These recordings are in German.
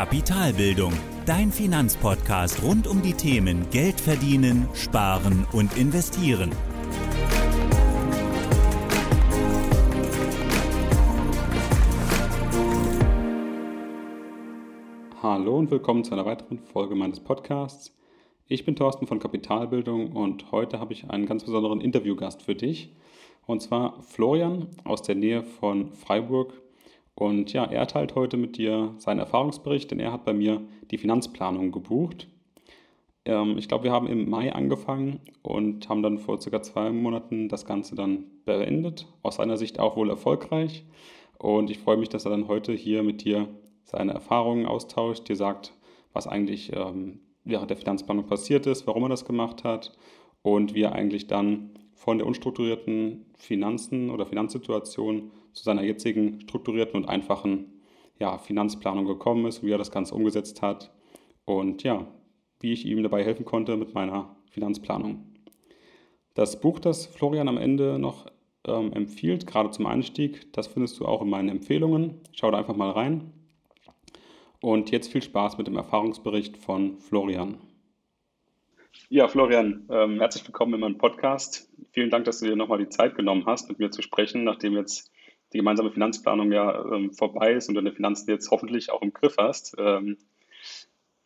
Kapitalbildung, dein Finanzpodcast rund um die Themen Geld verdienen, sparen und investieren. Hallo und willkommen zu einer weiteren Folge meines Podcasts. Ich bin Thorsten von Kapitalbildung und heute habe ich einen ganz besonderen Interviewgast für dich. Und zwar Florian aus der Nähe von Freiburg. Und ja, er teilt heute mit dir seinen Erfahrungsbericht, denn er hat bei mir die Finanzplanung gebucht. Ähm, ich glaube, wir haben im Mai angefangen und haben dann vor circa zwei Monaten das Ganze dann beendet. Aus seiner Sicht auch wohl erfolgreich. Und ich freue mich, dass er dann heute hier mit dir seine Erfahrungen austauscht, dir sagt, was eigentlich ähm, während der Finanzplanung passiert ist, warum er das gemacht hat und wie er eigentlich dann von der unstrukturierten Finanzen oder Finanzsituation zu seiner jetzigen strukturierten und einfachen ja, Finanzplanung gekommen ist, wie er das Ganze umgesetzt hat und ja, wie ich ihm dabei helfen konnte mit meiner Finanzplanung. Das Buch, das Florian am Ende noch ähm, empfiehlt, gerade zum Einstieg, das findest du auch in meinen Empfehlungen. Schau da einfach mal rein. Und jetzt viel Spaß mit dem Erfahrungsbericht von Florian. Ja, Florian, ähm, herzlich willkommen in meinem Podcast. Vielen Dank, dass du dir nochmal die Zeit genommen hast, mit mir zu sprechen, nachdem jetzt die gemeinsame Finanzplanung ja ähm, vorbei ist und deine Finanzen jetzt hoffentlich auch im Griff hast. Ähm,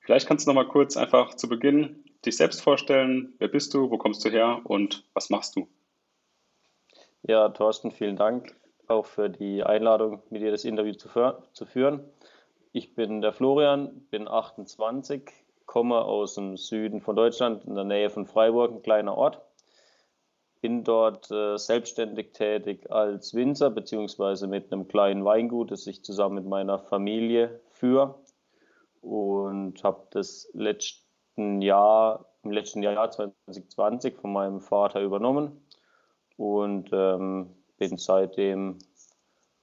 vielleicht kannst du nochmal kurz einfach zu Beginn dich selbst vorstellen. Wer bist du, wo kommst du her und was machst du? Ja, Thorsten, vielen Dank auch für die Einladung, mit dir das Interview zu, zu führen. Ich bin der Florian, bin 28, komme aus dem Süden von Deutschland, in der Nähe von Freiburg, ein kleiner Ort. Bin dort äh, selbstständig tätig als Winzer, beziehungsweise mit einem kleinen Weingut, das ich zusammen mit meiner Familie führe. Und habe das letzten Jahr, im letzten Jahr 2020 von meinem Vater übernommen und ähm, bin seitdem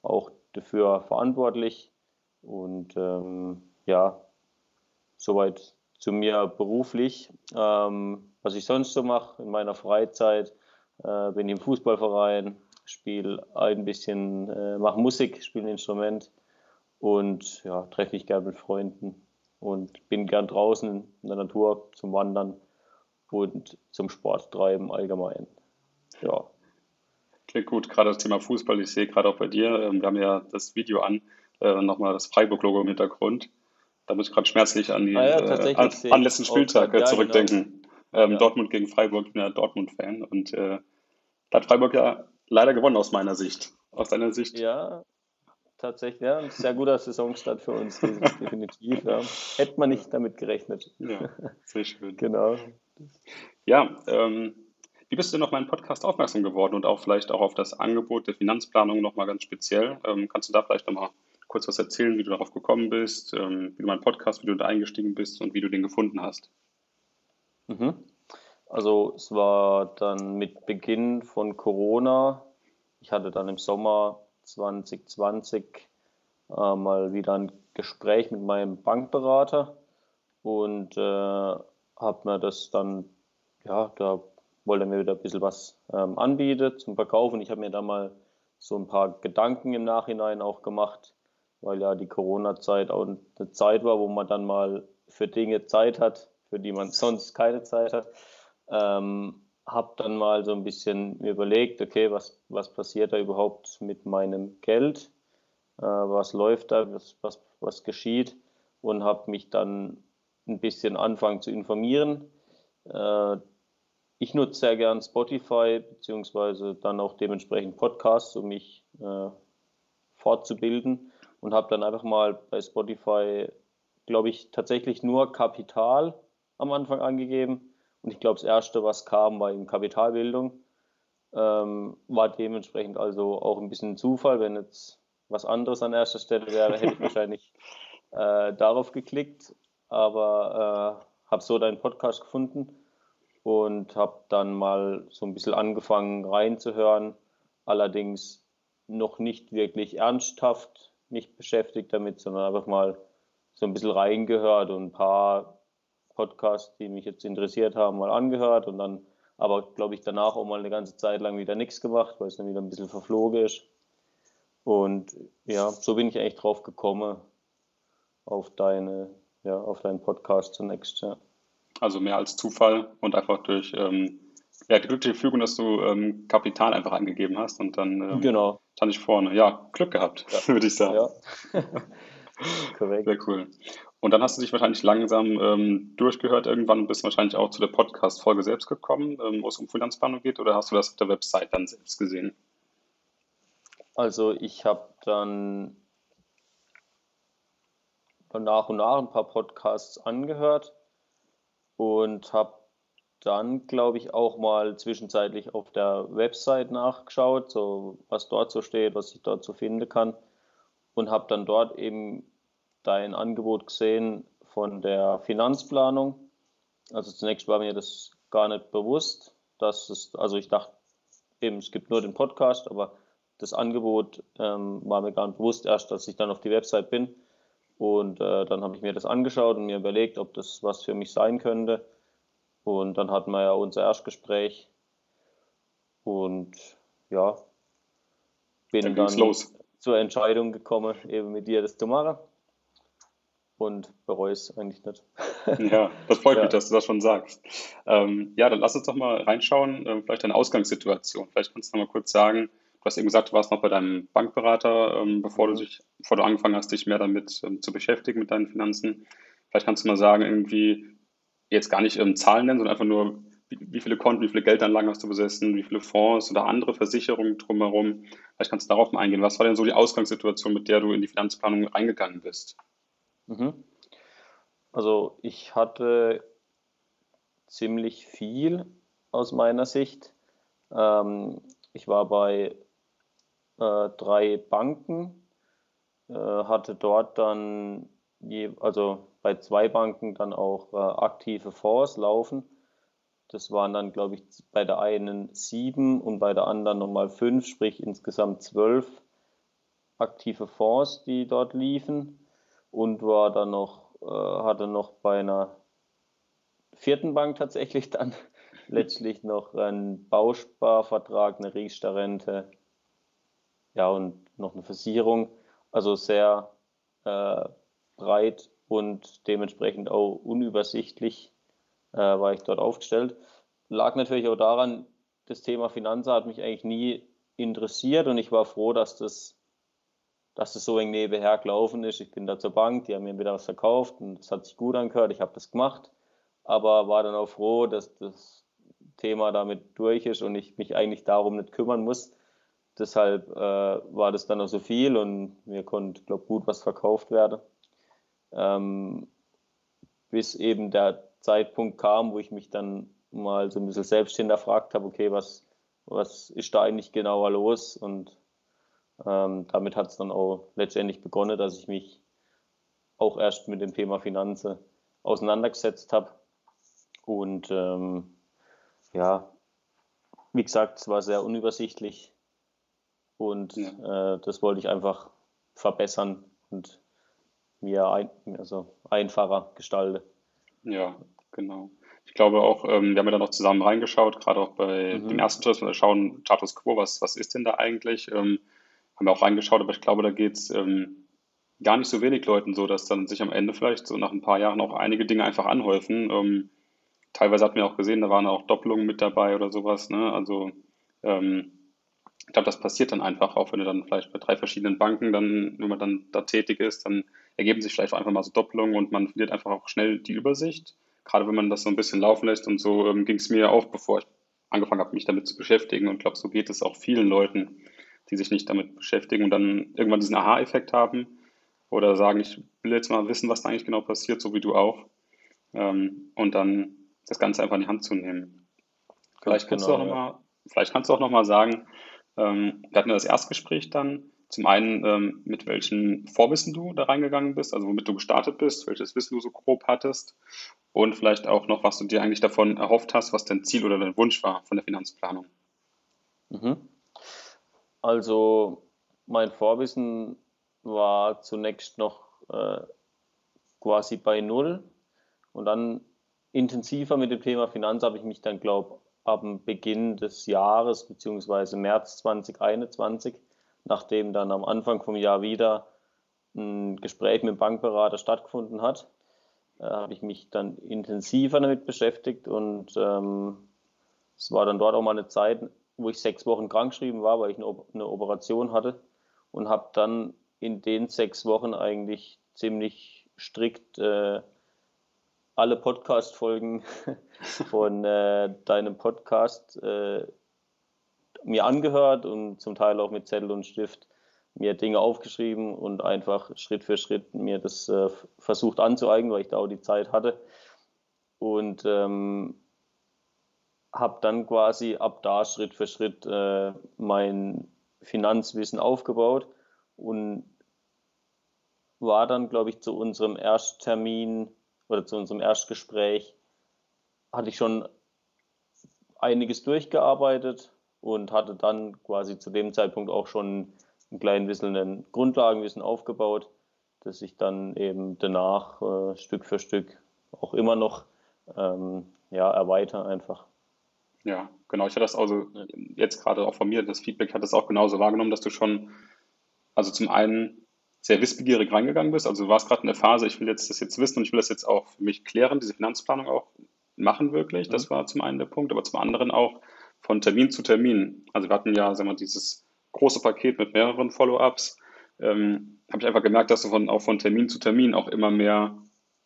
auch dafür verantwortlich, und ähm, ja, soweit zu mir beruflich. Ähm, was ich sonst so mache in meiner Freizeit, äh, bin im Fußballverein, spiele ein bisschen, äh, mache Musik, spiele ein Instrument und ja, treffe mich gern mit Freunden und bin gern draußen in der Natur zum Wandern und zum Sport treiben allgemein. Ja. Klingt gut, gerade das Thema Fußball. Ich sehe gerade auch bei dir, ähm, wir haben ja das Video an, äh, nochmal das Freiburg-Logo im Hintergrund. Da muss ich gerade schmerzlich an die ah ja, äh, an, an letzten Spieltag ja, zurückdenken. Genau. Ähm, ja. Dortmund gegen Freiburg, ich bin ja Dortmund-Fan und äh, da hat Freiburg ja leider gewonnen aus meiner Sicht. Aus deiner Sicht? Ja, tatsächlich, ja. Ein sehr guter Saisonstart für uns, definitiv. Ja. Hätte man nicht damit gerechnet. Ja, sehr schön. genau. Ja, ähm, wie bist du denn auf meinen Podcast aufmerksam geworden und auch vielleicht auch auf das Angebot der Finanzplanung nochmal ganz speziell? Ähm, kannst du da vielleicht nochmal kurz was erzählen, wie du darauf gekommen bist, ähm, wie du meinen Podcast, wie du da eingestiegen bist und wie du den gefunden hast? Mhm. Also es war dann mit Beginn von Corona. Ich hatte dann im Sommer 2020 äh, mal wieder ein Gespräch mit meinem Bankberater und äh, habe mir das dann, ja, da wollte er mir wieder ein bisschen was ähm, anbieten zum Verkaufen. Ich habe mir da mal so ein paar Gedanken im Nachhinein auch gemacht, weil ja die Corona-Zeit auch eine Zeit war, wo man dann mal für Dinge Zeit hat, für die man sonst keine Zeit hat. Ähm, habe dann mal so ein bisschen überlegt, okay, was, was passiert da überhaupt mit meinem Geld? Äh, was läuft da? Was, was, was geschieht? Und habe mich dann ein bisschen anfangen zu informieren. Äh, ich nutze sehr gern Spotify, beziehungsweise dann auch dementsprechend Podcasts, um mich äh, fortzubilden und habe dann einfach mal bei Spotify, glaube ich, tatsächlich nur Kapital am Anfang angegeben. Und ich glaube, das erste, was kam, war eben Kapitalbildung. Ähm, war dementsprechend also auch ein bisschen Zufall. Wenn jetzt was anderes an erster Stelle wäre, hätte ich wahrscheinlich äh, darauf geklickt. Aber äh, habe so deinen Podcast gefunden und habe dann mal so ein bisschen angefangen reinzuhören. Allerdings noch nicht wirklich ernsthaft nicht beschäftigt damit, sondern einfach mal so ein bisschen reingehört und ein paar Podcasts, die mich jetzt interessiert haben, mal angehört und dann aber, glaube ich, danach auch mal eine ganze Zeit lang wieder nichts gemacht, weil es dann wieder ein bisschen verflogen ist. Und ja, so bin ich eigentlich drauf gekommen. auf deine, ja, auf deinen Podcast zunächst, ja. Also mehr als Zufall und einfach durch ähm, ja, die glückliche Fügung, dass du ähm, Kapital einfach angegeben hast und dann ähm, genau. stand ich vorne. Ja, Glück gehabt, ja. würde ich sagen. Ja. Korrekt. Sehr cool. Und dann hast du dich wahrscheinlich langsam ähm, durchgehört irgendwann und bist wahrscheinlich auch zu der Podcast-Folge selbst gekommen, ähm, wo es um Finanzplanung geht, oder hast du das auf der Website dann selbst gesehen? Also ich habe dann nach und nach ein paar Podcasts angehört und habe dann, glaube ich, auch mal zwischenzeitlich auf der Website nachgeschaut, so was dort so steht, was ich dort so finden kann und habe dann dort eben dein Angebot gesehen von der Finanzplanung. Also zunächst war mir das gar nicht bewusst, dass es, also ich dachte eben, es gibt nur den Podcast, aber das Angebot ähm, war mir gar nicht bewusst, erst als ich dann auf die Website bin. Und äh, dann habe ich mir das angeschaut und mir überlegt, ob das was für mich sein könnte. Und dann hatten wir ja unser Erstgespräch. Und ja, bin dann, dann zur Entscheidung gekommen, eben mit dir das zu machen und bereue es eigentlich nicht. Ja, das freut ja. mich, dass du das schon sagst. Ähm, ja, dann lass uns doch mal reinschauen, äh, vielleicht deine Ausgangssituation. Vielleicht kannst du noch mal kurz sagen, du hast eben gesagt, du warst noch bei deinem Bankberater, ähm, bevor du mhm. dich, bevor du angefangen hast, dich mehr damit ähm, zu beschäftigen mit deinen Finanzen. Vielleicht kannst du mal sagen, irgendwie jetzt gar nicht ähm, Zahlen nennen, sondern einfach nur, wie, wie, viele Konten, wie viele Geldanlagen hast du besessen, wie viele Fonds oder andere Versicherungen drumherum. Vielleicht kannst du darauf mal eingehen. Was war denn so die Ausgangssituation, mit der du in die Finanzplanung reingegangen bist? Mhm. Also ich hatte ziemlich viel aus meiner Sicht. Ähm, ich war bei äh, drei Banken, äh, hatte dort dann, je, also bei zwei Banken dann auch äh, aktive Fonds laufen. Das waren dann, glaube ich, bei der einen sieben und bei der anderen nochmal fünf, sprich insgesamt zwölf aktive Fonds, die dort liefen und war dann noch, äh, hatte noch bei einer vierten Bank tatsächlich dann letztlich noch einen Bausparvertrag, eine Riester-Rente, ja und noch eine Versicherung. Also sehr äh, breit und dementsprechend auch unübersichtlich äh, war ich dort aufgestellt. Lag natürlich auch daran, das Thema Finanzen hat mich eigentlich nie interessiert und ich war froh, dass das dass es so nebenher gelaufen ist. Ich bin da zur Bank, die haben mir wieder was verkauft und das hat sich gut angehört, ich habe das gemacht, aber war dann auch froh, dass das Thema damit durch ist und ich mich eigentlich darum nicht kümmern muss. Deshalb äh, war das dann auch so viel und mir konnte, glaube gut was verkauft werden. Ähm, bis eben der Zeitpunkt kam, wo ich mich dann mal so ein bisschen selbst hinterfragt habe, okay, was, was ist da eigentlich genauer los und ähm, damit hat es dann auch letztendlich begonnen, dass ich mich auch erst mit dem Thema Finanzen auseinandergesetzt habe. Und ähm, ja, wie gesagt, es war sehr unübersichtlich und ja. äh, das wollte ich einfach verbessern und mir ein, also einfacher gestalten. Ja, genau. Ich glaube auch, ähm, wir haben ja da noch zusammen reingeschaut, gerade auch bei mhm. dem ersten Schritt, wir schauen Status Quo, was, was ist denn da eigentlich? Ähm, haben wir auch reingeschaut, aber ich glaube, da geht es ähm, gar nicht so wenig Leuten so, dass dann sich am Ende vielleicht so nach ein paar Jahren auch einige Dinge einfach anhäufen. Ähm, teilweise hat man auch gesehen, da waren auch Doppelungen mit dabei oder sowas. Ne? Also ähm, ich glaube, das passiert dann einfach, auch wenn du dann vielleicht bei drei verschiedenen Banken dann, wenn man dann da tätig ist, dann ergeben sich vielleicht einfach mal so Doppelungen und man verliert einfach auch schnell die Übersicht. Gerade wenn man das so ein bisschen laufen lässt und so ähm, ging es mir auch, bevor ich angefangen habe, mich damit zu beschäftigen. Und ich glaube, so geht es auch vielen Leuten die sich nicht damit beschäftigen und dann irgendwann diesen Aha-Effekt haben oder sagen, ich will jetzt mal wissen, was da eigentlich genau passiert, so wie du auch. Ähm, und dann das Ganze einfach in die Hand zu nehmen. Vielleicht kannst, genau, du, auch noch mal, vielleicht kannst du auch noch mal sagen, ähm, wir hatten ja das Erstgespräch dann, zum einen, ähm, mit welchem Vorwissen du da reingegangen bist, also womit du gestartet bist, welches Wissen du so grob hattest und vielleicht auch noch, was du dir eigentlich davon erhofft hast, was dein Ziel oder dein Wunsch war von der Finanzplanung. Mhm. Also mein Vorwissen war zunächst noch äh, quasi bei Null. Und dann intensiver mit dem Thema Finanz habe ich mich dann, glaube ich, ab dem Beginn des Jahres beziehungsweise März 2021, nachdem dann am Anfang vom Jahr wieder ein Gespräch mit dem Bankberater stattgefunden hat, äh, habe ich mich dann intensiver damit beschäftigt. Und ähm, es war dann dort auch mal eine Zeit, wo ich sechs Wochen krankgeschrieben war, weil ich eine, Operation hatte und habe dann in den sechs Wochen eigentlich ziemlich strikt äh, alle Podcast-Folgen von äh, deinem Podcast äh, mir angehört und zum Teil auch mit Zettel und Stift mir Dinge aufgeschrieben und einfach Schritt für Schritt mir das äh, versucht anzueignen, weil ich da auch die Zeit hatte. Und ähm, habe dann quasi ab da Schritt für Schritt äh, mein Finanzwissen aufgebaut und war dann, glaube ich, zu unserem Ersttermin oder zu unserem Erstgespräch, hatte ich schon einiges durchgearbeitet und hatte dann quasi zu dem Zeitpunkt auch schon ein klein bisschen ein Grundlagenwissen aufgebaut, das ich dann eben danach äh, Stück für Stück auch immer noch ähm, ja, erweitere einfach. Ja, genau. Ich hatte das also jetzt gerade auch von mir, das Feedback hat das auch genauso wahrgenommen, dass du schon, also zum einen sehr wissbegierig reingegangen bist. Also du warst gerade in der Phase, ich will jetzt das jetzt wissen und ich will das jetzt auch für mich klären, diese Finanzplanung auch machen wirklich. Das mhm. war zum einen der Punkt, aber zum anderen auch von Termin zu Termin. Also wir hatten ja, sagen wir, dieses große Paket mit mehreren Follow-ups. Ähm, habe ich einfach gemerkt, dass du von, auch von Termin zu Termin auch immer mehr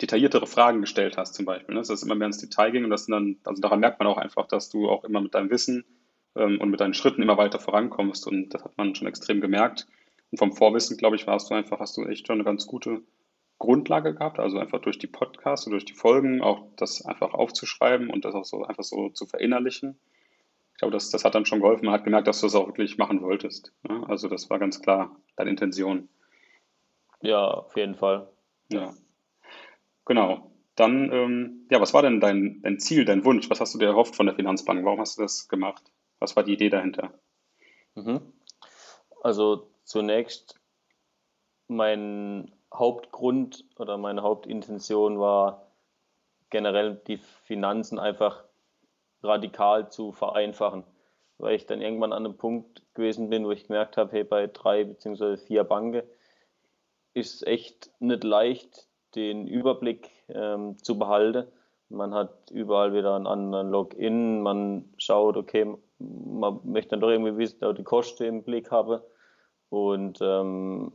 detailliertere Fragen gestellt hast, zum Beispiel. Ne? Dass es immer mehr ins Detail ging und das dann, also daran merkt man auch einfach, dass du auch immer mit deinem Wissen ähm, und mit deinen Schritten immer weiter vorankommst und das hat man schon extrem gemerkt. Und vom Vorwissen, glaube ich, warst du einfach, hast du echt schon eine ganz gute Grundlage gehabt, also einfach durch die Podcasts und durch die Folgen auch das einfach aufzuschreiben und das auch so einfach so zu verinnerlichen. Ich glaube, das, das hat dann schon geholfen. Man hat gemerkt, dass du das auch wirklich machen wolltest. Ne? Also das war ganz klar deine Intention. Ja, auf jeden Fall. Ja. Genau. Dann, ähm, ja, was war denn dein, dein Ziel, dein Wunsch? Was hast du dir erhofft von der Finanzbank? Warum hast du das gemacht? Was war die Idee dahinter? Mhm. Also zunächst mein Hauptgrund oder meine Hauptintention war generell die Finanzen einfach radikal zu vereinfachen, weil ich dann irgendwann an einem Punkt gewesen bin, wo ich gemerkt habe, hey, bei drei beziehungsweise vier Banken ist es echt nicht leicht, den Überblick ähm, zu behalten. Man hat überall wieder einen anderen Login, man schaut, okay, man möchte dann doch irgendwie wissen, dass die Kosten im Blick habe und ähm,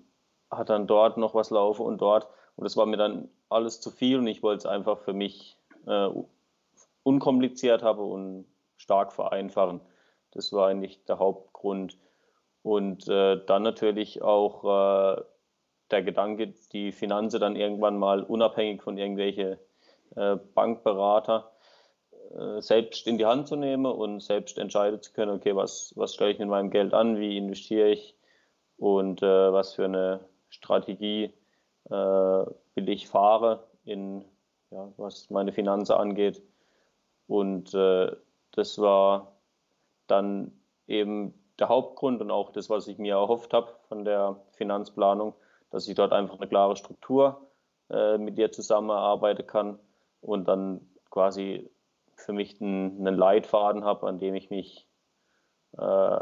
hat dann dort noch was laufen und dort. Und das war mir dann alles zu viel und ich wollte es einfach für mich äh, unkompliziert habe und stark vereinfachen. Das war eigentlich der Hauptgrund. Und äh, dann natürlich auch äh, der Gedanke, die Finanzen dann irgendwann mal unabhängig von irgendwelchen äh, Bankberater äh, selbst in die Hand zu nehmen und selbst entscheiden zu können, okay, was, was stelle ich mit meinem Geld an, wie investiere ich und äh, was für eine Strategie äh, will ich fahre, in, ja, was meine Finanzen angeht. Und äh, das war dann eben der Hauptgrund und auch das, was ich mir erhofft habe von der Finanzplanung, dass ich dort einfach eine klare Struktur äh, mit dir zusammenarbeiten kann und dann quasi für mich einen, einen Leitfaden habe, an dem ich mich äh,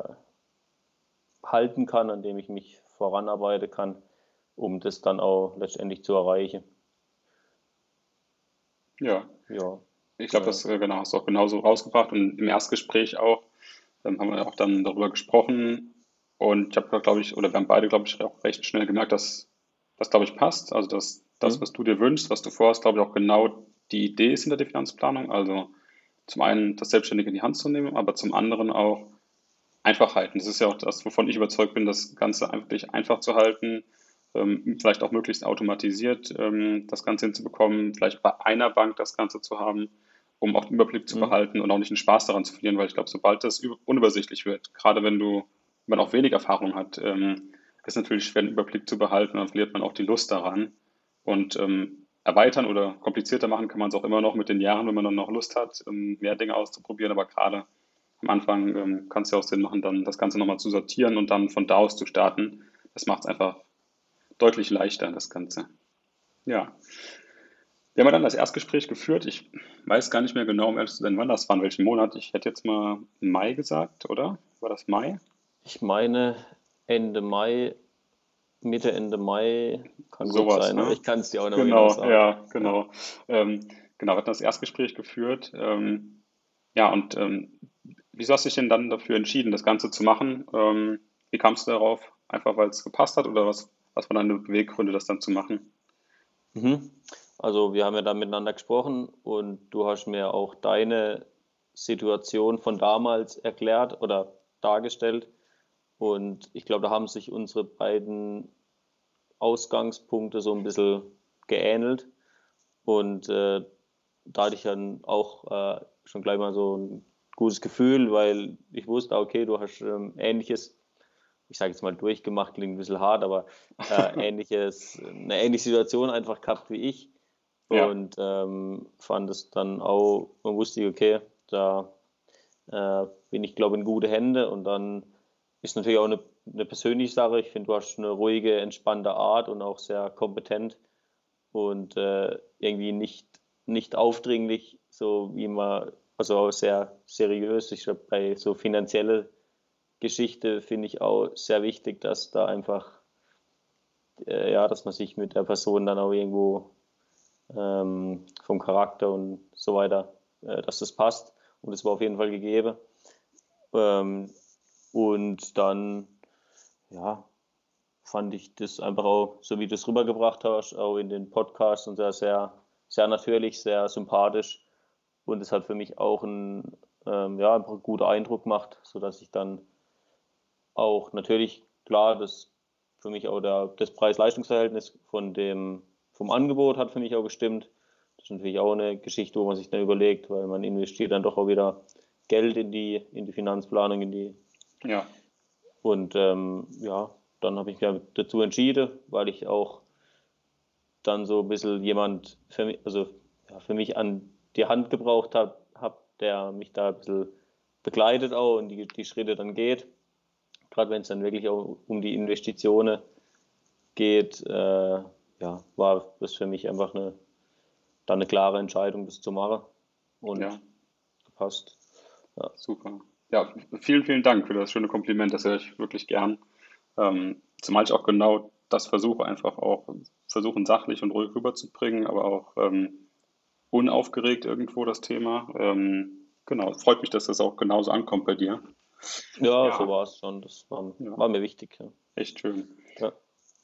halten kann, an dem ich mich voranarbeiten kann, um das dann auch letztendlich zu erreichen. Ja. Ja. Ich glaube, das äh, genau, hast du auch genauso rausgebracht und im Erstgespräch auch ähm, haben wir auch dann darüber gesprochen und ich habe, glaube ich, oder wir haben beide, glaube ich, auch recht schnell gemerkt, dass das, glaube ich, passt. Also, dass das, mhm. was du dir wünschst, was du vorhast, glaube ich, auch genau die Idee ist hinter der Finanzplanung. Also zum einen das Selbstständige in die Hand zu nehmen, aber zum anderen auch einfach halten. Das ist ja auch das, wovon ich überzeugt bin, das Ganze wirklich einfach zu halten, ähm, vielleicht auch möglichst automatisiert ähm, das Ganze hinzubekommen, vielleicht bei einer Bank das Ganze zu haben um auch den Überblick zu mhm. behalten und auch nicht den Spaß daran zu verlieren, weil ich glaube, sobald das unübersichtlich wird, gerade wenn du, man auch wenig Erfahrung hat, ähm, ist natürlich schwer, den Überblick zu behalten, dann verliert man auch die Lust daran. Und ähm, erweitern oder komplizierter machen kann man es auch immer noch mit den Jahren, wenn man dann noch Lust hat, ähm, mehr Dinge auszuprobieren, aber gerade am Anfang ähm, kann es ja auch Sinn machen, dann das Ganze nochmal zu sortieren und dann von da aus zu starten. Das macht es einfach deutlich leichter, das Ganze. Ja. Wir haben dann das Erstgespräch geführt. Ich weiß gar nicht mehr genau, um ehrlich zu sein, wann das war, in welchem Monat. Ich hätte jetzt mal Mai gesagt, oder? War das Mai? Ich meine Ende Mai, Mitte, Ende Mai kann Sowas, gut sein, ne? ich kann es dir auch noch genau, sagen. Ja, genau. Ähm, genau, wir hatten das Erstgespräch geführt. Ähm, ja, und ähm, wieso hast du dich denn dann dafür entschieden, das Ganze zu machen? Ähm, wie kamst du darauf? Einfach weil es gepasst hat oder was, was waren deine Beweggründe, das dann zu machen? Mhm. Also wir haben ja dann miteinander gesprochen und du hast mir auch deine Situation von damals erklärt oder dargestellt. Und ich glaube, da haben sich unsere beiden Ausgangspunkte so ein bisschen geähnelt. Und äh, da hatte ich dann auch äh, schon gleich mal so ein gutes Gefühl, weil ich wusste, okay, du hast ähm, ähnliches, ich sage jetzt mal durchgemacht, klingt ein bisschen hart, aber äh, ähnliches, eine ähnliche Situation einfach gehabt wie ich. Ja. Und ähm, fand es dann auch, man wusste, okay, da äh, bin ich, glaube ich, in gute Hände. Und dann ist natürlich auch eine, eine persönliche Sache. Ich finde, du hast eine ruhige, entspannte Art und auch sehr kompetent und äh, irgendwie nicht, nicht aufdringlich, so wie man, also auch sehr seriös. Ich glaube, bei so finanzielle Geschichte finde ich auch sehr wichtig, dass da einfach, äh, ja, dass man sich mit der Person dann auch irgendwo ähm, vom Charakter und so weiter, äh, dass das passt. Und es war auf jeden Fall gegeben. Ähm, und dann, ja, fand ich das einfach auch, so wie du es rübergebracht hast, auch in den Podcasts und sehr, sehr, sehr natürlich, sehr sympathisch. Und es hat für mich auch einen, ähm, ja, einen guten Eindruck gemacht, sodass ich dann auch natürlich, klar, das für mich auch der, das Preis-Leistungs-Verhältnis von dem, vom Angebot hat für mich auch gestimmt. Das ist natürlich auch eine Geschichte, wo man sich dann überlegt, weil man investiert dann doch auch wieder Geld in die, in die Finanzplanung, in die. Ja. Und ähm, ja, dann habe ich mich dazu entschieden, weil ich auch dann so ein bisschen jemand für mich, also ja, für mich an die Hand gebraucht habe, hab, der mich da ein bisschen begleitet auch und die, die Schritte dann geht. Gerade wenn es dann wirklich auch um die Investitionen geht, äh, ja, war das für mich einfach eine, dann eine klare Entscheidung, das zu machen. Und ja. gepasst. Ja. Super. Ja, vielen, vielen Dank für das schöne Kompliment. Das höre ich wirklich gern. Ähm, zumal ich auch genau das versuche, einfach auch versuchen, sachlich und ruhig rüberzubringen, aber auch ähm, unaufgeregt irgendwo das Thema. Ähm, genau, freut mich, dass das auch genauso ankommt bei dir. Ja, ja. so war es schon. Das war, ja. war mir wichtig. Ja. Echt schön. Ja.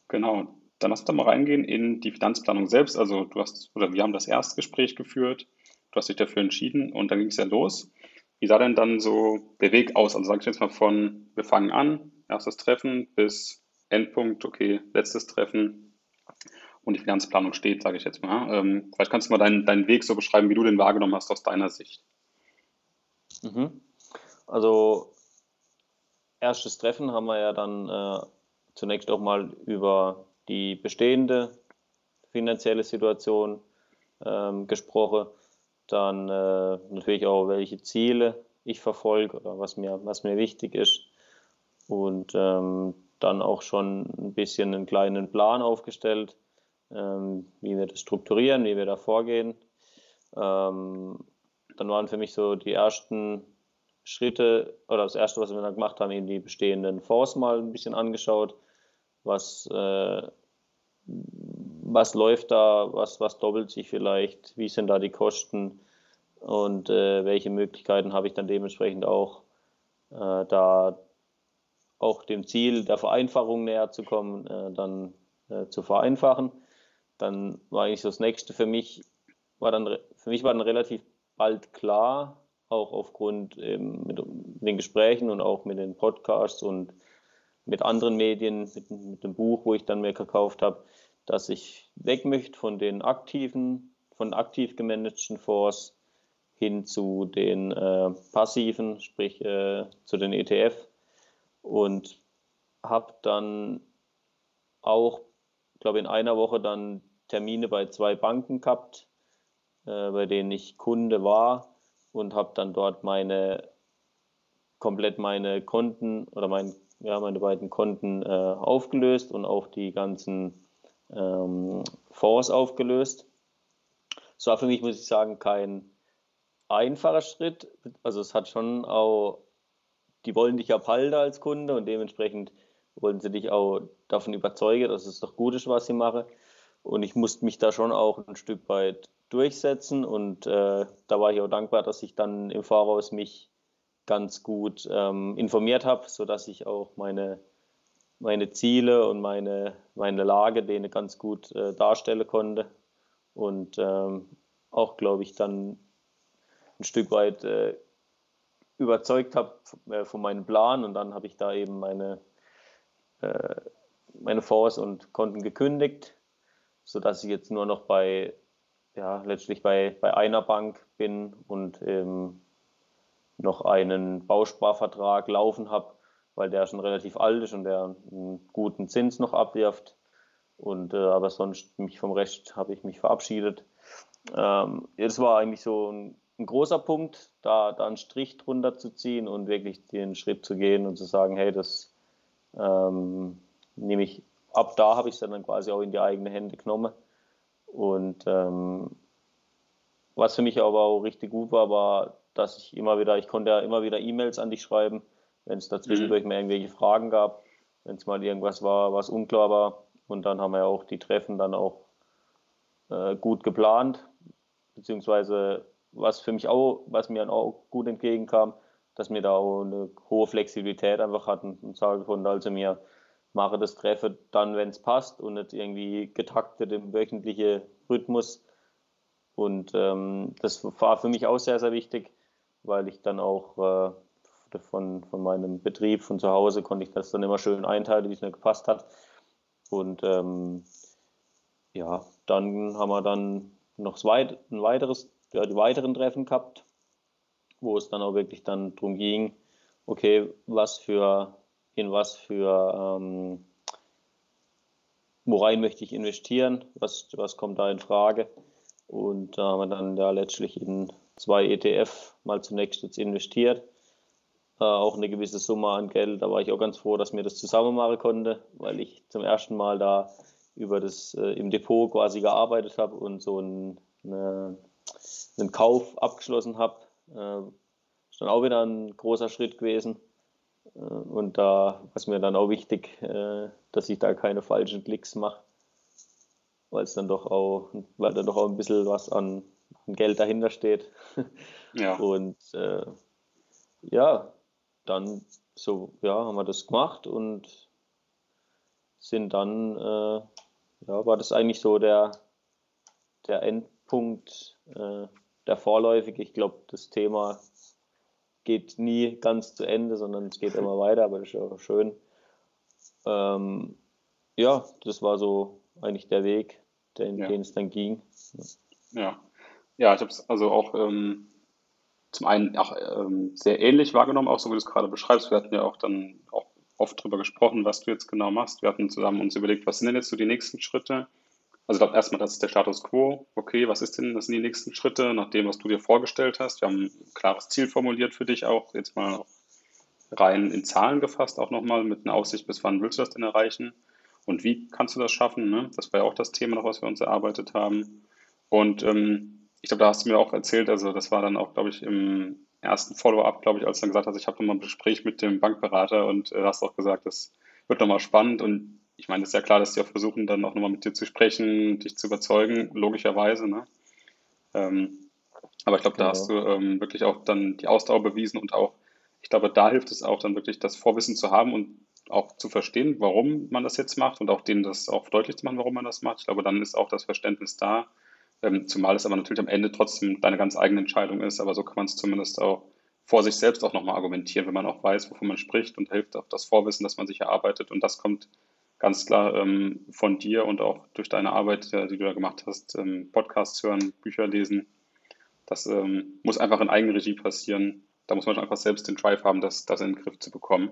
Genau. Dann lass uns doch mal reingehen in die Finanzplanung selbst. Also du hast, oder wir haben das Erstgespräch geführt, du hast dich dafür entschieden und dann ging es ja los. Wie sah denn dann so der Weg aus? Also sag ich jetzt mal von, wir fangen an, erstes Treffen bis Endpunkt, okay, letztes Treffen und die Finanzplanung steht, sage ich jetzt mal. Ähm, vielleicht kannst du mal deinen, deinen Weg so beschreiben, wie du den wahrgenommen hast aus deiner Sicht. Mhm. Also erstes Treffen haben wir ja dann äh, zunächst auch mal über die bestehende finanzielle Situation ähm, gesprochen dann äh, natürlich auch, welche Ziele ich verfolge oder was mir, was mir wichtig ist. Und ähm, dann auch schon ein bisschen einen kleinen Plan aufgestellt, ähm, wie wir das strukturieren, wie wir da vorgehen. Ähm, dann waren für mich so die ersten Schritte oder das erste, was wir dann gemacht haben, eben die bestehenden Fonds mal ein bisschen angeschaut, was äh, was läuft da, was, was doppelt sich vielleicht, wie sind da die Kosten und äh, welche Möglichkeiten habe ich dann dementsprechend auch, äh, da auch dem Ziel der Vereinfachung näher zu kommen, äh, dann äh, zu vereinfachen. Dann war eigentlich so das nächste für mich, war dann, für mich war dann relativ bald klar, auch aufgrund ähm, mit, den Gesprächen und auch mit den Podcasts und mit anderen Medien, mit, mit dem Buch, wo ich dann mir gekauft habe, dass ich weg möchte von den aktiven, von aktiv gemanagten Fonds hin zu den äh, passiven, sprich äh, zu den ETF und habe dann auch, glaube in einer Woche dann Termine bei zwei Banken gehabt, äh, bei denen ich Kunde war und habe dann dort meine komplett meine Konten oder mein, ja, meine beiden Konten äh, aufgelöst und auch die ganzen ähm, Fonds aufgelöst. Es war für mich, muss ich sagen, kein einfacher Schritt. Also es hat schon auch, die wollen dich abhalten als Kunde und dementsprechend wollen sie dich auch davon überzeugen, dass es doch gut ist, was sie machen. Und ich musste mich da schon auch ein Stück weit durchsetzen und äh, da war ich auch dankbar, dass ich dann im Voraus mich ganz gut ähm, informiert habe, sodass ich auch meine, meine Ziele und meine, meine Lage denen ganz gut äh, darstellen konnte. Und ähm, auch, glaube ich, dann ein Stück weit äh, überzeugt habe äh, von meinem Plan. Und dann habe ich da eben meine, äh, meine Fonds und Konten gekündigt sodass ich jetzt nur noch bei, ja, letztlich bei, bei einer Bank bin und ähm, noch einen Bausparvertrag laufen habe, weil der schon relativ alt ist und der einen guten Zins noch abwirft. Und äh, aber sonst mich vom Rest habe ich mich verabschiedet. Ähm, das war eigentlich so ein, ein, großer Punkt, da, da einen Strich drunter zu ziehen und wirklich den Schritt zu gehen und zu sagen, hey, das ähm, nehme ich ab da habe ich es dann quasi auch in die eigene Hände genommen. Und ähm, was für mich aber auch richtig gut war, war, dass ich immer wieder, ich konnte ja immer wieder E-Mails an dich schreiben, wenn es dazwischendurch mhm. mal irgendwelche Fragen gab, wenn es mal irgendwas war, was unklar war. Und dann haben wir auch die Treffen dann auch äh, gut geplant, beziehungsweise was für mich auch, was mir auch gut entgegenkam, dass wir da auch eine hohe Flexibilität einfach hatten und sagen konnten, also mir mache das Treffen dann, wenn es passt und nicht irgendwie getaktet im wöchentlichen Rhythmus. Und ähm, das war für mich auch sehr, sehr wichtig, weil ich dann auch äh, von, von meinem Betrieb von zu Hause konnte ich das dann immer schön einteilen, wie es mir gepasst hat. Und ähm, ja, dann haben wir dann noch ein weiteres, ja, die weiteren Treffen gehabt, wo es dann auch wirklich dann darum ging, okay, was für in was für, ähm, worein möchte ich investieren, was, was kommt da in Frage. Und da haben wir dann ja letztlich in zwei ETF mal zunächst jetzt investiert. Auch eine gewisse Summe an Geld. Da war ich auch ganz froh, dass mir das zusammen machen konnte, weil ich zum ersten Mal da über das äh, im Depot quasi gearbeitet habe und so einen, eine, einen Kauf abgeschlossen habe. Äh, ist dann auch wieder ein großer Schritt gewesen. Äh, und da ist mir dann auch wichtig, äh, dass ich da keine falschen Klicks mache, weil es dann doch auch, weil da doch auch ein bisschen was an, Geld dahinter steht. Ja. Und äh, ja, dann so, ja, haben wir das gemacht und sind dann, äh, ja, war das eigentlich so der, der Endpunkt, äh, der vorläufig. Ich glaube, das Thema geht nie ganz zu Ende, sondern es geht immer weiter, aber das ist auch schön. Ähm, ja, das war so eigentlich der Weg, den, ja. den es dann ging. Ja, ja ich habe es also auch ähm, zum einen auch ähm, sehr ähnlich wahrgenommen, auch so wie du es gerade beschreibst. Wir hatten ja auch dann auch oft darüber gesprochen, was du jetzt genau machst. Wir hatten zusammen uns überlegt, was sind denn jetzt so die nächsten Schritte? Also ich glaube erstmal, das ist der Status quo. Okay, was ist denn, das sind die nächsten Schritte nach dem, was du dir vorgestellt hast? Wir haben ein klares Ziel formuliert für dich auch, jetzt mal rein in Zahlen gefasst auch nochmal mit einer Aussicht, bis wann willst du das denn erreichen? Und wie kannst du das schaffen? Ne? Das war ja auch das Thema noch, was wir uns erarbeitet haben. Und ähm, ich glaube, da hast du mir auch erzählt, also das war dann auch, glaube ich, im ersten Follow-up, glaube ich, als du dann gesagt hast, ich habe nochmal ein Gespräch mit dem Bankberater und äh, hast auch gesagt, das wird nochmal spannend und ich meine, es ist ja klar, dass die auch versuchen, dann auch nochmal mit dir zu sprechen, dich zu überzeugen, logischerweise. Ne? Ähm, aber ich glaube, da genau. hast du ähm, wirklich auch dann die Ausdauer bewiesen und auch, ich glaube, da hilft es auch dann wirklich, das Vorwissen zu haben und auch zu verstehen, warum man das jetzt macht und auch denen das auch deutlich zu machen, warum man das macht. Ich glaube, dann ist auch das Verständnis da, ähm, zumal es aber natürlich am Ende trotzdem deine ganz eigene Entscheidung ist, aber so kann man es zumindest auch vor sich selbst auch nochmal argumentieren, wenn man auch weiß, wovon man spricht und hilft auch das Vorwissen, das man sich erarbeitet und das kommt ganz klar ähm, von dir und auch durch deine Arbeit, die du da gemacht hast, ähm, Podcasts hören, Bücher lesen. Das ähm, muss einfach in Eigenregie passieren. Da muss man einfach selbst den Drive haben, das, das in den Griff zu bekommen.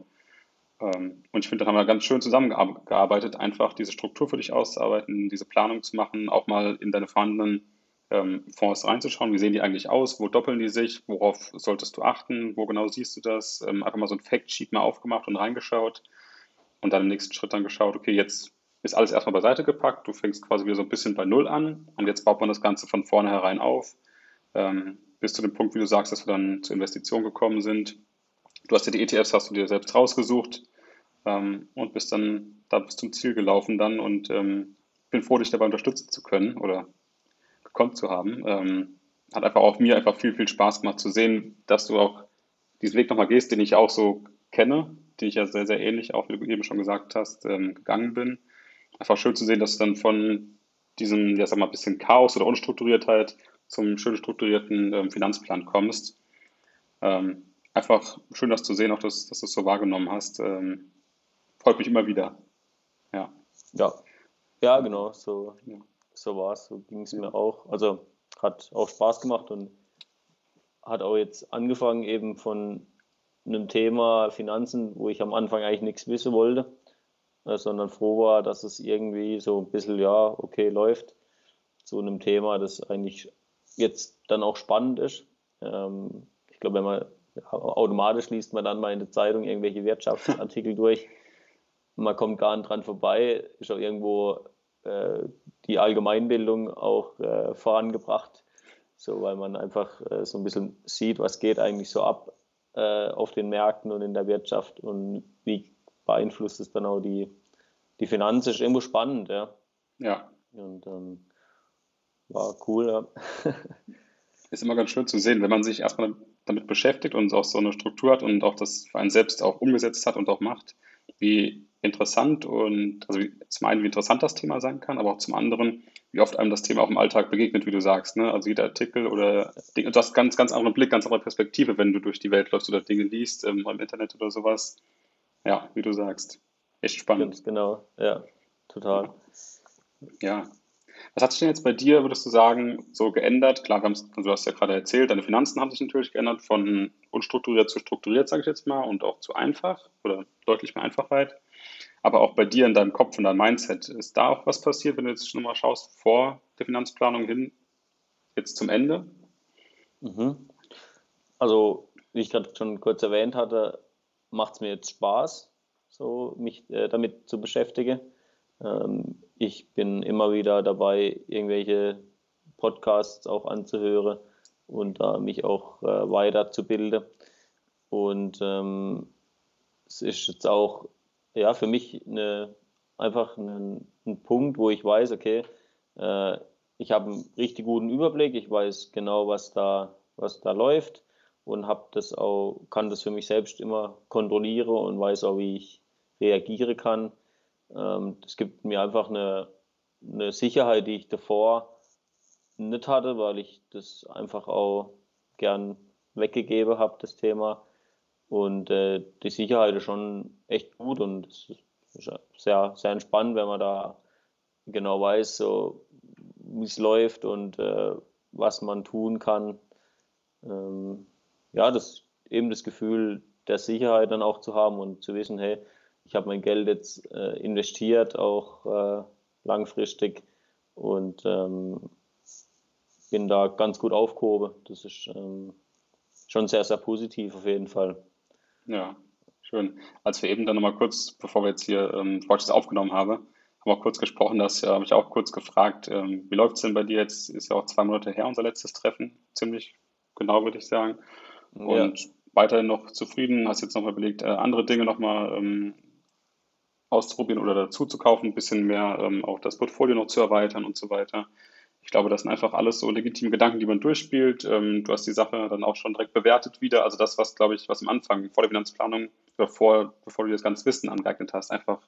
Ähm, und ich finde, da haben wir ganz schön zusammengearbeitet, einfach diese Struktur für dich auszuarbeiten, diese Planung zu machen, auch mal in deine vorhandenen ähm, Fonds reinzuschauen. Wie sehen die eigentlich aus? Wo doppeln die sich? Worauf solltest du achten? Wo genau siehst du das? Ähm, einfach mal so ein Factsheet mal aufgemacht und reingeschaut und dann im nächsten Schritt dann geschaut, okay, jetzt ist alles erstmal beiseite gepackt, du fängst quasi wieder so ein bisschen bei Null an und jetzt baut man das Ganze von vornherein auf, bis zu dem Punkt, wie du sagst, dass wir dann zur Investition gekommen sind. Du hast ja die ETFs, hast du dir selbst rausgesucht, ähm, und bist dann da bis zum Ziel gelaufen dann und ähm, bin froh, dich dabei unterstützen zu können oder gekonnt zu haben. Ähm, hat einfach auch mir einfach viel, viel Spaß gemacht zu sehen, dass du auch diesen Weg nochmal gehst, den ich auch so kenne, den ich ja sehr, sehr ähnlich, auch wie du eben schon gesagt hast, ähm, gegangen bin. Einfach schön zu sehen, dass du dann von diesem, ja, sag mal, bisschen Chaos oder Unstrukturiertheit zum schön strukturierten ähm, Finanzplan kommst. Ähm, einfach schön, das zu sehen, auch dass, dass du es so wahrgenommen hast. Ähm, freut mich immer wieder. Ja. Ja, ja genau, so, so war es, so ging es mir auch. Also hat auch Spaß gemacht und hat auch jetzt angefangen eben von einem Thema Finanzen, wo ich am Anfang eigentlich nichts wissen wollte, äh, sondern froh war, dass es irgendwie so ein bisschen, ja, okay, läuft, zu einem Thema, das eigentlich jetzt dann auch spannend ist. Ähm, ich glaube, wenn man automatisch liest man dann mal in der Zeitung irgendwelche Wirtschaftsartikel durch. Man kommt gar nicht dran vorbei, ist auch irgendwo äh, die Allgemeinbildung auch äh, vorangebracht, so weil man einfach äh, so ein bisschen sieht, was geht eigentlich so ab äh, auf den Märkten und in der Wirtschaft und wie beeinflusst es dann auch die, die Finanzen. Ist irgendwo spannend, ja. Ja. Und ähm, war cool, ja. Ist immer ganz schön zu sehen, wenn man sich erstmal damit beschäftigt und auch so eine Struktur hat und auch das für einen selbst auch umgesetzt hat und auch macht, wie interessant und also zum einen, wie interessant das Thema sein kann, aber auch zum anderen, wie oft einem das Thema auch im Alltag begegnet, wie du sagst. Ne? Also jeder Artikel oder du hast ganz, ganz anderen Blick, ganz andere Perspektive, wenn du durch die Welt läufst oder Dinge liest ähm, im Internet oder sowas. Ja, wie du sagst. Echt spannend. Genau, ja, total. Ja. Was hat sich denn jetzt bei dir, würdest du sagen, so geändert? Klar, also du hast ja gerade erzählt, deine Finanzen haben sich natürlich geändert, von unstrukturiert zu strukturiert, sage ich jetzt mal, und auch zu einfach oder deutlich mehr Einfachheit aber auch bei dir in deinem Kopf, in deinem Mindset, ist da auch was passiert, wenn du jetzt schon mal schaust, vor der Finanzplanung hin, jetzt zum Ende? Mhm. Also, wie ich gerade schon kurz erwähnt hatte, macht es mir jetzt Spaß, so mich äh, damit zu beschäftigen. Ähm, ich bin immer wieder dabei, irgendwelche Podcasts auch anzuhören und da mich auch äh, weiterzubilden. Und ähm, es ist jetzt auch ja, für mich eine, einfach ein, ein Punkt, wo ich weiß, okay, äh, ich habe einen richtig guten Überblick, ich weiß genau, was da, was da läuft und habe das auch, kann das für mich selbst immer kontrollieren und weiß auch, wie ich reagieren kann. Ähm, das gibt mir einfach eine, eine Sicherheit, die ich davor nicht hatte, weil ich das einfach auch gern weggegeben habe, das Thema. Und äh, die Sicherheit ist schon echt gut und es ist sehr, sehr entspannt, wenn man da genau weiß, so, wie es läuft und äh, was man tun kann. Ähm, ja, das eben das Gefühl der Sicherheit dann auch zu haben und zu wissen, hey, ich habe mein Geld jetzt äh, investiert, auch äh, langfristig und ähm, bin da ganz gut aufgehoben. Das ist ähm, schon sehr, sehr positiv auf jeden Fall. Ja, schön. Als wir eben dann nochmal kurz, bevor wir jetzt hier, ähm, das aufgenommen habe, haben wir auch kurz gesprochen, das ja, habe ich auch kurz gefragt, ähm, wie läuft es denn bei dir jetzt? Ist ja auch zwei Monate her, unser letztes Treffen, ziemlich genau, würde ich sagen. Und ja. weiterhin noch zufrieden, hast jetzt nochmal überlegt, äh, andere Dinge nochmal ähm, auszuprobieren oder dazu zu kaufen, ein bisschen mehr ähm, auch das Portfolio noch zu erweitern und so weiter. Ich glaube, das sind einfach alles so legitime Gedanken, die man durchspielt. Ähm, du hast die Sache dann auch schon direkt bewertet wieder. Also das, was, glaube ich, was am Anfang vor der Finanzplanung oder vor, bevor du das ganze Wissen angeeignet hast, einfach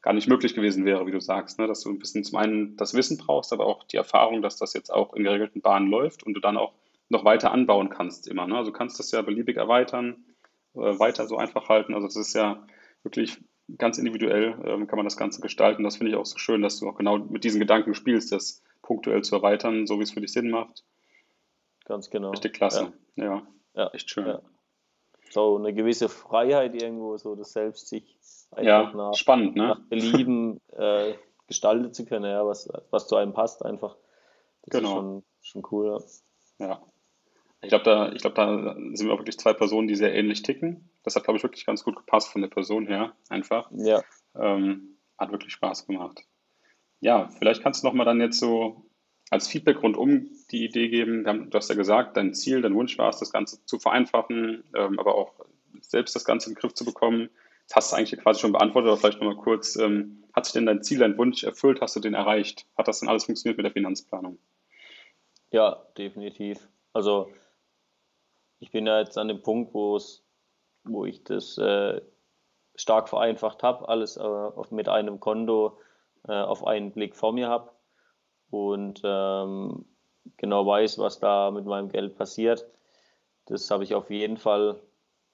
gar nicht möglich gewesen wäre, wie du sagst. Ne? Dass du ein bisschen zum einen das Wissen brauchst, aber auch die Erfahrung, dass das jetzt auch in geregelten Bahnen läuft und du dann auch noch weiter anbauen kannst immer. Ne? Also du kannst das ja beliebig erweitern, äh, weiter so einfach halten. Also das ist ja wirklich ganz individuell, ähm, kann man das Ganze gestalten. Das finde ich auch so schön, dass du auch genau mit diesen Gedanken spielst, dass punktuell zu erweitern, so wie es für dich Sinn macht. Ganz genau. Richtig klasse. Ja, ja. ja. echt schön. Ja. So eine gewisse Freiheit irgendwo, so das selbst sich ja, nach, spannend, ne? nach Belieben äh, gestalten zu können, ja, was, was zu einem passt einfach. Das genau. ist schon, schon cool. Ja. ja. Ich glaube, da, glaub, da sind wir auch wirklich zwei Personen, die sehr ähnlich ticken. Das hat, glaube ich, wirklich ganz gut gepasst von der Person her, einfach. Ja. Ähm, hat wirklich Spaß gemacht ja, vielleicht kannst du noch mal dann jetzt so als Feedback rundum die Idee geben. Du hast ja gesagt, dein Ziel, dein Wunsch war es, das Ganze zu vereinfachen, ähm, aber auch selbst das Ganze in den Griff zu bekommen. Das hast du eigentlich quasi schon beantwortet, aber vielleicht nochmal kurz, ähm, hat sich denn dein Ziel, dein Wunsch erfüllt? Hast du den erreicht? Hat das denn alles funktioniert mit der Finanzplanung? Ja, definitiv. Also ich bin ja jetzt an dem Punkt, wo es, wo ich das äh, stark vereinfacht habe, alles äh, mit einem Konto äh, auf einen Blick vor mir habe und ähm, genau weiß, was da mit meinem Geld passiert. Das habe ich auf jeden Fall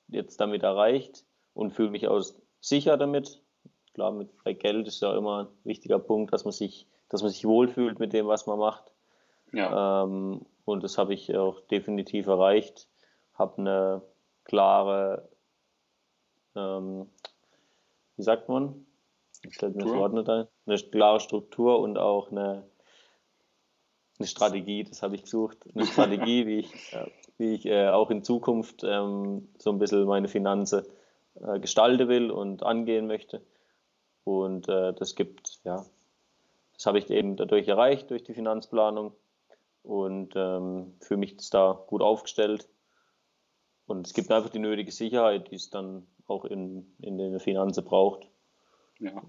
jetzt damit erreicht und fühle mich auch sicher damit. Klar, mit, bei Geld ist ja immer ein wichtiger Punkt, dass man sich, dass man sich wohlfühlt mit dem, was man macht. Ja. Ähm, und das habe ich auch definitiv erreicht. Habe eine klare, ähm, wie sagt man? Ich stelle mir das Wort nicht ein. Eine klare Struktur und auch eine, eine Strategie, das habe ich gesucht. Eine Strategie, wie ich, wie ich äh, auch in Zukunft ähm, so ein bisschen meine Finanzen äh, gestalten will und angehen möchte. Und äh, das gibt, ja, das habe ich eben dadurch erreicht, durch die Finanzplanung und ähm, fühle mich jetzt da gut aufgestellt. Und es gibt einfach die nötige Sicherheit, die es dann auch in, in den Finanzen braucht. Ja,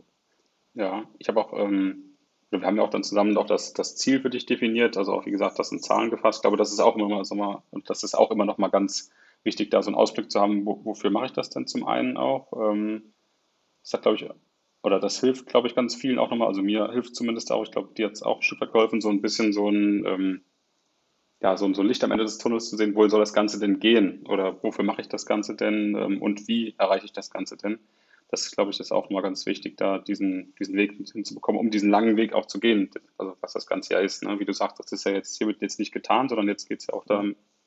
ja ich habe auch, ähm, wir haben ja auch dann zusammen auch das, das Ziel für dich definiert, also auch wie gesagt, das in Zahlen gefasst. Ich glaube, das ist auch immer mal, so mal und das ist auch immer noch mal ganz wichtig, da so einen Ausblick zu haben, wo, wofür mache ich das denn zum einen auch. Ähm, das hat, glaube ich, oder das hilft, glaube ich, ganz vielen auch nochmal. Also mir hilft zumindest auch, ich glaube, dir hat es auch ein Stück geholfen, so ein bisschen so ein, ähm, ja, so, so ein Licht am Ende des Tunnels zu sehen, wohin soll das Ganze denn gehen? Oder wofür mache ich das Ganze denn ähm, und wie erreiche ich das Ganze denn? Das, glaube ich, ist auch mal ganz wichtig, da diesen, diesen Weg hinzubekommen, um diesen langen Weg auch zu gehen. Also was das Ganze ja ist, ne? wie du sagst, das ist ja jetzt, hier wird jetzt nicht getan, sondern jetzt geht es ja auch da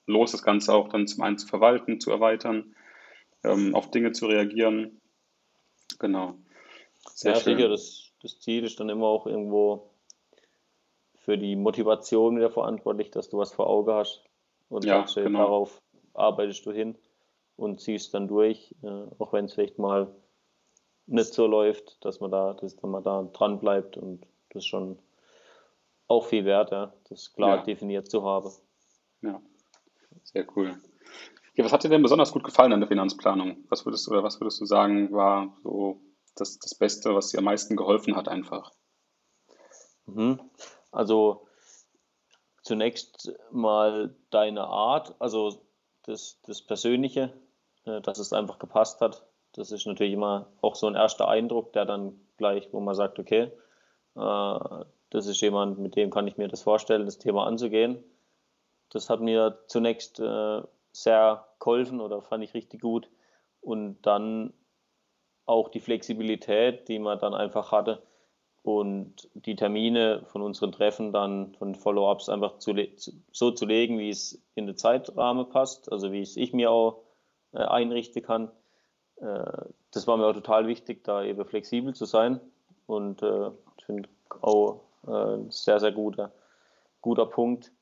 los, das Ganze auch dann zum einen zu verwalten, zu erweitern, ähm, auf Dinge zu reagieren. Genau. Sehr ja, schön. sicher, das, das Ziel ist dann immer auch irgendwo für die Motivation wieder verantwortlich, dass du was vor Auge hast und ja, sagst, genau. darauf arbeitest du hin und ziehst dann durch, äh, auch wenn es vielleicht mal nicht so läuft, dass man da, dass man da dran bleibt und das ist schon auch viel wert, ja, das klar ja. definiert zu haben. Ja, sehr cool. Ja, was hat dir denn besonders gut gefallen an der Finanzplanung? Was würdest du oder was würdest du sagen, war so das, das Beste, was dir am meisten geholfen hat, einfach? Mhm. Also zunächst mal deine Art, also das, das Persönliche, äh, dass es einfach gepasst hat. Das ist natürlich immer auch so ein erster Eindruck, der dann gleich, wo man sagt, okay, äh, das ist jemand, mit dem kann ich mir das vorstellen, das Thema anzugehen. Das hat mir zunächst äh, sehr geholfen oder fand ich richtig gut. Und dann auch die Flexibilität, die man dann einfach hatte und die Termine von unseren Treffen dann von Follow-ups einfach zu, so zu legen, wie es in den Zeitrahmen passt, also wie es ich mir auch äh, einrichten kann. Äh, das war mir auch total wichtig, da eben flexibel zu sein und äh, ich finde auch äh, ein sehr, sehr guter, guter Punkt.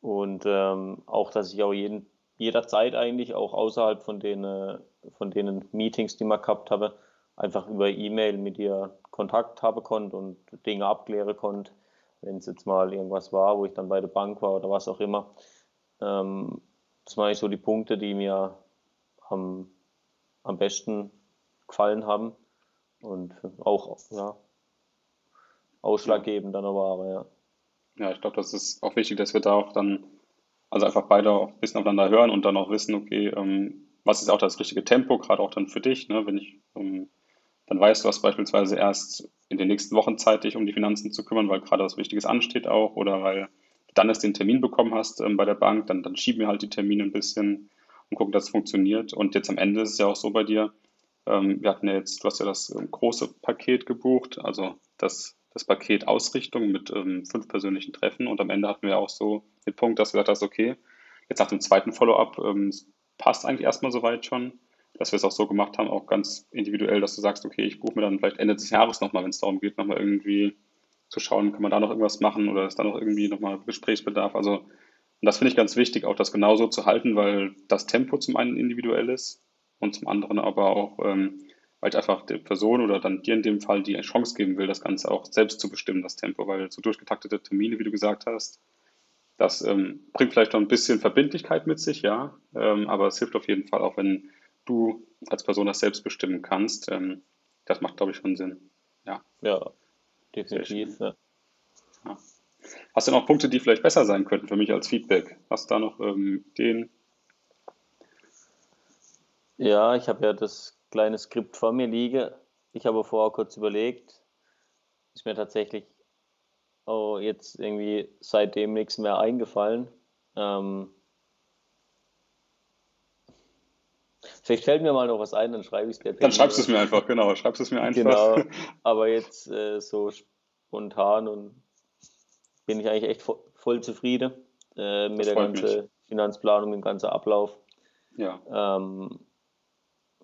Und ähm, auch, dass ich auch jeden, jederzeit eigentlich auch außerhalb von den, äh, von den Meetings, die man gehabt habe, einfach über E-Mail mit ihr Kontakt haben konnte und Dinge abklären konnte, wenn es jetzt mal irgendwas war, wo ich dann bei der Bank war oder was auch immer. Ähm, das waren eigentlich so die Punkte, die mir am, am besten gefallen haben. Und auch ja, ausschlaggebend dann aber waren, ja. Ja, ich glaube, das ist auch wichtig, dass wir da auch dann, also einfach beide auch ein bisschen aufeinander hören und dann auch wissen, okay, ähm, was ist auch das richtige Tempo, gerade auch dann für dich, ne, wenn ich, ähm, dann weißt du, was beispielsweise erst in den nächsten Wochen Zeit, dich um die Finanzen zu kümmern, weil gerade was Wichtiges ansteht auch oder weil du dann erst den Termin bekommen hast ähm, bei der Bank, dann, dann schieben wir halt die Termine ein bisschen und gucken, dass es funktioniert. Und jetzt am Ende ist es ja auch so bei dir, ähm, wir hatten ja jetzt, du hast ja das ähm, große Paket gebucht, also das das Paket Ausrichtung mit ähm, fünf persönlichen Treffen und am Ende hatten wir auch so den Punkt, dass du gesagt hast, okay, jetzt nach dem zweiten Follow-up ähm, passt eigentlich erstmal soweit schon, dass wir es auch so gemacht haben, auch ganz individuell, dass du sagst, okay, ich buche mir dann vielleicht Ende des Jahres nochmal, wenn es darum geht, nochmal irgendwie zu schauen, kann man da noch irgendwas machen oder ist da noch irgendwie nochmal Gesprächsbedarf. Also und das finde ich ganz wichtig, auch das genauso zu halten, weil das Tempo zum einen individuell ist und zum anderen aber auch ähm, weil ich einfach der Person oder dann dir in dem Fall die Chance geben will, das Ganze auch selbst zu bestimmen, das Tempo, weil so durchgetaktete Termine, wie du gesagt hast, das ähm, bringt vielleicht noch ein bisschen Verbindlichkeit mit sich, ja, ähm, aber es hilft auf jeden Fall auch, wenn du als Person das selbst bestimmen kannst. Ähm, das macht, glaube ich, schon Sinn. Ja, ja definitiv. Ja. Hast du noch Punkte, die vielleicht besser sein könnten für mich als Feedback? Hast du da noch ähm, Ideen? Ja, ich habe ja das kleine Skript vor mir liegen. Ich habe vorher kurz überlegt, ist mir tatsächlich oh, jetzt irgendwie seitdem nichts mehr eingefallen. Ähm, vielleicht fällt mir mal noch was ein, dann schreibe ich es dir. Dann schreibst du es mir einfach, genau, schreibst es mir einfach. Genau, aber jetzt äh, so spontan und bin ich eigentlich echt voll, zufrieden äh, mit der ganzen Finanzplanung, mit dem ganzen Ablauf. Ja. Ähm,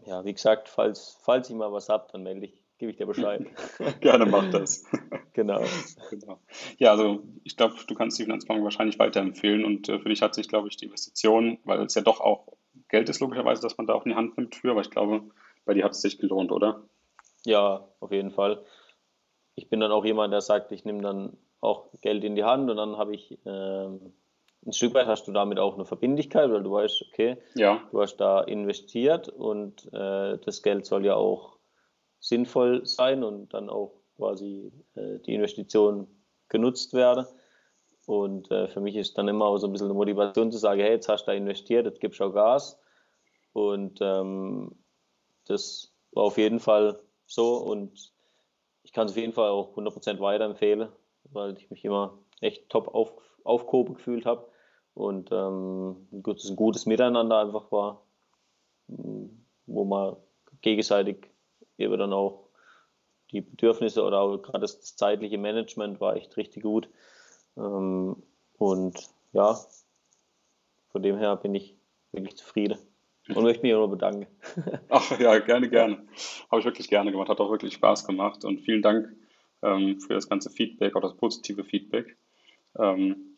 ja, wie gesagt, falls, falls ich mal was habe, dann melde ich, gebe ich dir Bescheid. Gerne mach das. genau. genau. Ja, also ich glaube, du kannst die Finanzplanung wahrscheinlich weiterempfehlen und äh, für dich hat sich, glaube ich, die Investition, weil es ja doch auch Geld ist, logischerweise, dass man da auch in die Hand nimmt für, aber ich glaube, bei dir hat es sich gelohnt, oder? Ja, auf jeden Fall. Ich bin dann auch jemand, der sagt, ich nehme dann auch Geld in die Hand und dann habe ich ähm, ein Stück weit hast du damit auch eine Verbindlichkeit, weil du weißt, okay, ja. du hast da investiert und äh, das Geld soll ja auch sinnvoll sein und dann auch quasi äh, die Investition genutzt werden. Und äh, für mich ist dann immer auch so ein bisschen eine Motivation zu sagen, hey, jetzt hast du da investiert, jetzt gibst du auch Gas. Und ähm, das war auf jeden Fall so und ich kann es auf jeden Fall auch 100% weiterempfehlen, weil ich mich immer echt top auf, aufgehoben gefühlt habe und ähm, ein gutes Miteinander einfach war, wo man gegenseitig eben dann auch die Bedürfnisse oder auch gerade das, das, zeitliche Management war echt richtig gut. Ähm, und ja, von dem her bin ich wirklich zufrieden und möchte mich auch noch bedanken. Ach ja, gerne, gerne. Habe ich wirklich gerne gemacht, hat auch wirklich Spaß gemacht und vielen Dank ähm, für das ganze Feedback, auch das positive Feedback. Ähm,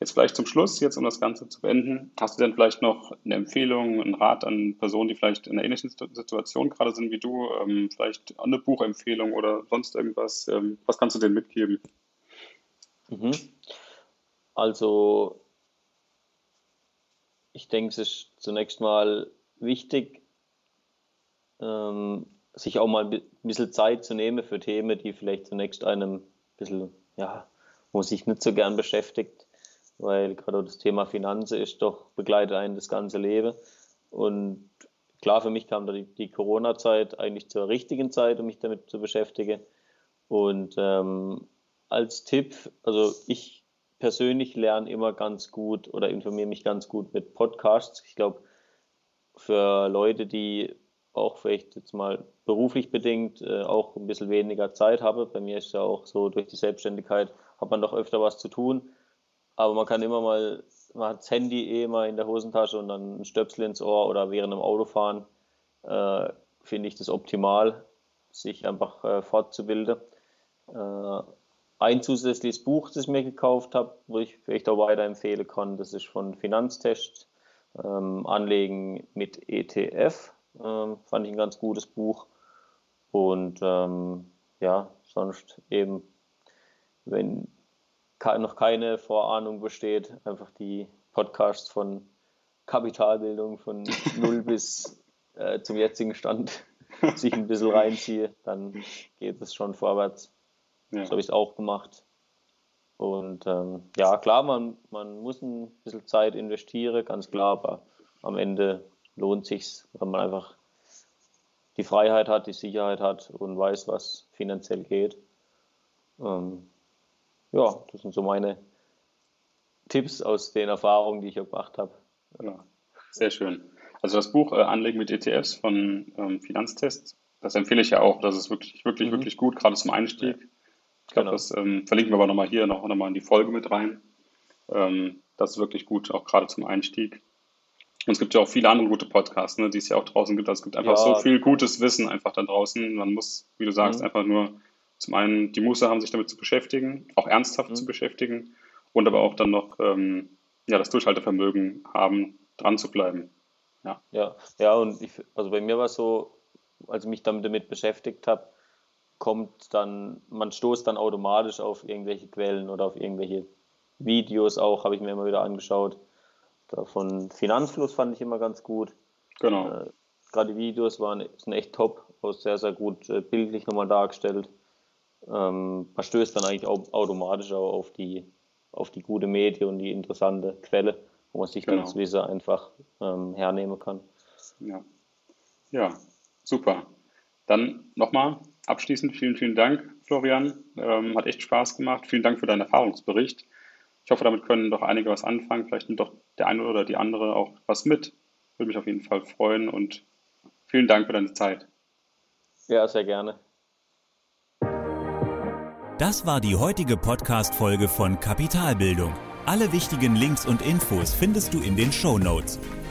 Jetzt vielleicht zum Schluss, jetzt um das Ganze zu beenden, hast du denn vielleicht noch eine Empfehlung, einen Rat an Personen, die vielleicht in einer ähnlichen Situation gerade sind wie du, ähm, vielleicht eine Buchempfehlung oder sonst irgendwas? Ähm, was kannst du denen mitgeben? Mhm. Also, ich denke, es ist zunächst mal wichtig, ähm, sich auch mal ein bisschen Zeit zu nehmen für Themen, die vielleicht zunächst einem ein bisschen, ja, wo sich nicht so gern beschäftigt weil gerade das Thema Finanzen ist doch begleitet einen das ganze Leben. Und klar, für mich kam da die, die Corona-Zeit eigentlich zur richtigen Zeit, um mich damit zu beschäftigen. Und ähm, als Tipp, also ich persönlich lerne immer ganz gut oder informiere mich ganz gut mit Podcasts. Ich glaube, für Leute, die auch vielleicht jetzt mal beruflich bedingt äh, auch ein bisschen weniger Zeit haben, bei mir ist ja auch so durch die Selbstständigkeit, hat man doch öfter was zu tun. Aber man kann immer mal, man hat das Handy eh mal in der Hosentasche und dann ein Stöpsel ins Ohr oder während dem Autofahren äh, finde ich das optimal, sich einfach äh, fortzubilden. Äh, ein zusätzliches Buch, das ich mir gekauft habe, wo ich vielleicht auch weiterempfehlen kann, das ist von Finanztest, ähm, Anlegen mit ETF, ähm, fand ich ein ganz gutes Buch. Und ähm, ja, sonst eben, wenn noch keine Vorahnung besteht, einfach die Podcasts von Kapitalbildung von null bis äh, zum jetzigen Stand sich ein bisschen reinziehe, dann geht es schon vorwärts. Ja. So habe ich es auch gemacht. Und ähm, ja, klar, man, man muss ein bisschen Zeit investieren, ganz klar, aber am Ende lohnt sich wenn man einfach die Freiheit hat, die Sicherheit hat und weiß, was finanziell geht. Ähm, ja, das sind so meine Tipps aus den Erfahrungen, die ich gemacht habe. Ja, sehr schön. Also das Buch äh, Anlegen mit ETFs von ähm, Finanztest, das empfehle ich ja auch. Das ist wirklich, wirklich, mhm. wirklich gut, gerade zum Einstieg. Ich glaube, genau. das ähm, verlinken wir aber nochmal hier noch, noch mal in die Folge mit rein. Ähm, das ist wirklich gut, auch gerade zum Einstieg. Und es gibt ja auch viele andere gute Podcasts, ne, die es ja auch draußen gibt. Also es gibt einfach ja. so viel gutes Wissen einfach da draußen. Man muss, wie du sagst, mhm. einfach nur zum einen die Muße haben, sich damit zu beschäftigen, auch ernsthaft mhm. zu beschäftigen und aber auch dann noch ähm, ja, das Durchhaltevermögen haben, dran zu bleiben. Ja, ja, ja und ich, also bei mir war es so, als ich mich damit beschäftigt habe, kommt dann, man stoßt dann automatisch auf irgendwelche Quellen oder auf irgendwelche Videos auch, habe ich mir immer wieder angeschaut. Da von Finanzfluss fand ich immer ganz gut. Genau. Äh, gerade die Videos waren sind echt top, auch sehr, sehr gut äh, bildlich nochmal dargestellt. Ähm, man stößt dann eigentlich auch automatisch auch auf die, auf die gute Medie und die interessante Quelle, wo man sich genau. das Wissen einfach ähm, hernehmen kann. Ja. ja, super. Dann nochmal abschließend vielen, vielen Dank, Florian. Ähm, hat echt Spaß gemacht. Vielen Dank für deinen Erfahrungsbericht. Ich hoffe, damit können doch einige was anfangen. Vielleicht nimmt doch der eine oder die andere auch was mit. Würde mich auf jeden Fall freuen und vielen Dank für deine Zeit. Ja, sehr gerne. Das war die heutige Podcast-Folge von Kapitalbildung. Alle wichtigen Links und Infos findest du in den Show Notes.